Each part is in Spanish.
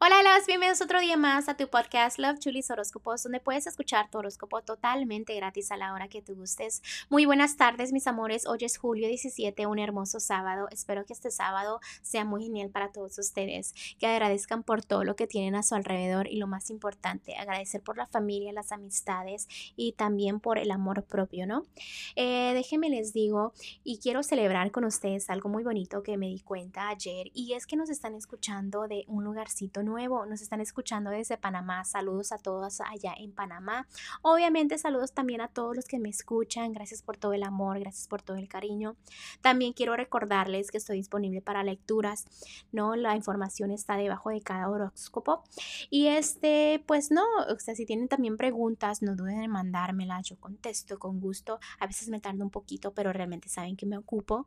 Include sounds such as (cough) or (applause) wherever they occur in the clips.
Hola, los bienvenidos otro día más a tu podcast Love Chulis Horóscopos, donde puedes escuchar tu horóscopo totalmente gratis a la hora que tú gustes. Muy buenas tardes, mis amores. Hoy es julio 17, un hermoso sábado. Espero que este sábado sea muy genial para todos ustedes, que agradezcan por todo lo que tienen a su alrededor y lo más importante, agradecer por la familia, las amistades y también por el amor propio, ¿no? Eh, déjenme les digo y quiero celebrar con ustedes algo muy bonito que me di cuenta ayer y es que nos están escuchando de un lugarcito nuevo, nos están escuchando desde Panamá. Saludos a todos allá en Panamá. Obviamente saludos también a todos los que me escuchan. Gracias por todo el amor, gracias por todo el cariño. También quiero recordarles que estoy disponible para lecturas, ¿no? La información está debajo de cada horóscopo. Y este, pues no, o sea, si tienen también preguntas, no duden en mandármela, yo contesto con gusto. A veces me tardo un poquito, pero realmente saben que me ocupo.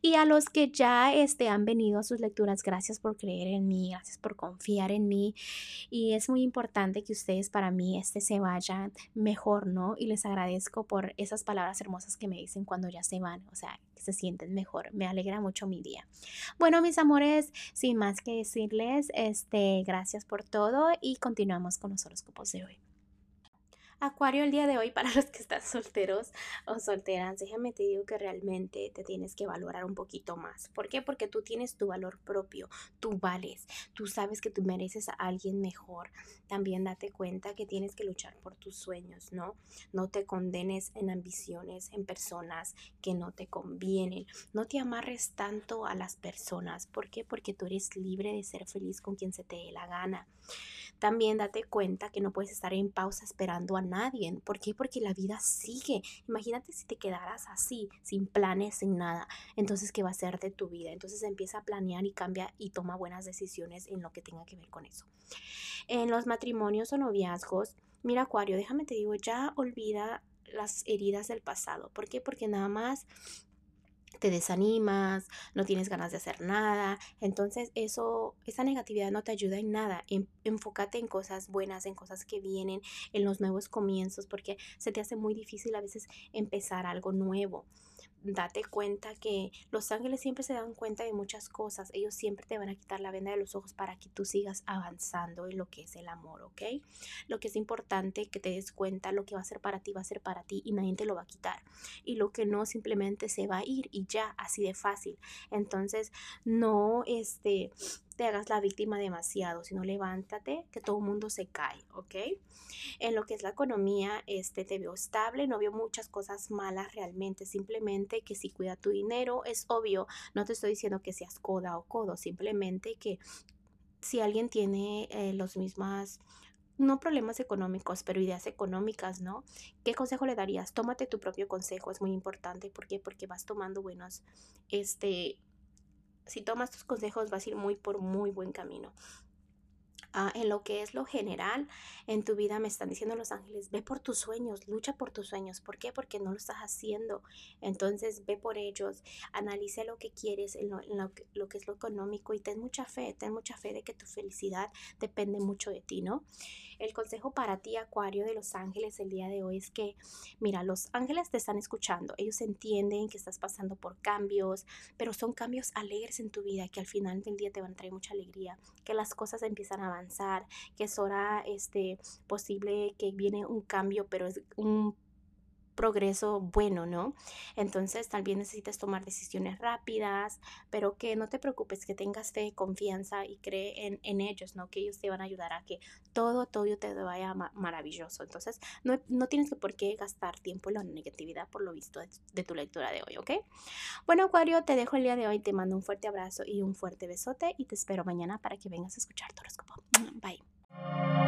Y a los que ya este, han venido a sus lecturas, gracias por creer en mí, gracias por confiar en mí y es muy importante que ustedes para mí este se vayan mejor, ¿no? Y les agradezco por esas palabras hermosas que me dicen cuando ya se van, o sea, que se sienten mejor. Me alegra mucho mi día. Bueno, mis amores, sin más que decirles, este, gracias por todo y continuamos con los horóscopos de hoy. Acuario, el día de hoy, para (laughs) los que están solteros o solteras, déjame te digo que realmente te tienes que valorar un poquito más. ¿Por qué? Porque tú tienes tu valor propio, tú vales, tú sabes que tú mereces a alguien mejor. También date cuenta que tienes que luchar por tus sueños, ¿no? No te condenes en ambiciones, en personas que no te convienen. No te amarres tanto a las personas. ¿Por qué? Porque tú eres libre de ser feliz con quien se te dé la gana. También date cuenta que no puedes estar en pausa esperando a nadie. ¿Por qué? Porque la vida sigue. Imagínate si te quedaras así, sin planes, sin nada. Entonces, ¿qué va a ser de tu vida? Entonces empieza a planear y cambia y toma buenas decisiones en lo que tenga que ver con eso. En los matrimonios o noviazgos, mira Acuario, déjame te digo, ya olvida las heridas del pasado. ¿Por qué? Porque nada más te desanimas, no tienes ganas de hacer nada. Entonces, eso, esa negatividad no te ayuda en nada. enfócate en cosas buenas, en cosas que vienen, en los nuevos comienzos, porque se te hace muy difícil a veces empezar algo nuevo date cuenta que los ángeles siempre se dan cuenta de muchas cosas. Ellos siempre te van a quitar la venda de los ojos para que tú sigas avanzando en lo que es el amor, ¿ok? Lo que es importante que te des cuenta, lo que va a ser para ti va a ser para ti y nadie te lo va a quitar. Y lo que no simplemente se va a ir y ya, así de fácil. Entonces, no, este, te hagas la víctima demasiado, sino levántate, que todo el mundo se cae, ¿ok? En lo que es la economía, este, te veo estable, no veo muchas cosas malas realmente, simplemente que si cuida tu dinero, es obvio, no te estoy diciendo que seas coda o codo, simplemente que si alguien tiene eh, los mismas no problemas económicos, pero ideas económicas, ¿no? ¿Qué consejo le darías? Tómate tu propio consejo, es muy importante. ¿Por qué? Porque vas tomando buenos, este, si tomas tus consejos vas a ir muy por muy buen camino. Ah, en lo que es lo general en tu vida me están diciendo los ángeles, ve por tus sueños, lucha por tus sueños. ¿Por qué? Porque no lo estás haciendo. Entonces ve por ellos, analice lo que quieres, en lo, lo, que es lo económico y ten mucha fe, ten mucha fe de que tu felicidad depende mucho de ti, ¿no? El consejo para ti, Acuario de los ángeles, el día de hoy es que, mira, los ángeles te están escuchando, ellos entienden que estás pasando por cambios, pero son cambios alegres en tu vida que al final del día te van a traer mucha alegría, que las cosas empiezan a avanzar, que es hora este, posible que viene un cambio, pero es un progreso bueno, ¿no? Entonces también necesitas tomar decisiones rápidas, pero que no te preocupes, que tengas fe, confianza y cree en, en ellos, ¿no? Que ellos te van a ayudar a que todo, todo te vaya maravilloso. Entonces no, no, tienes que por qué gastar tiempo en la negatividad por lo visto de, de tu lectura de hoy, ¿ok? Bueno, Acuario, te dejo el día de hoy, te mando un fuerte abrazo y un fuerte besote y te espero mañana para que vengas a escuchar tu horóscopo. Bye.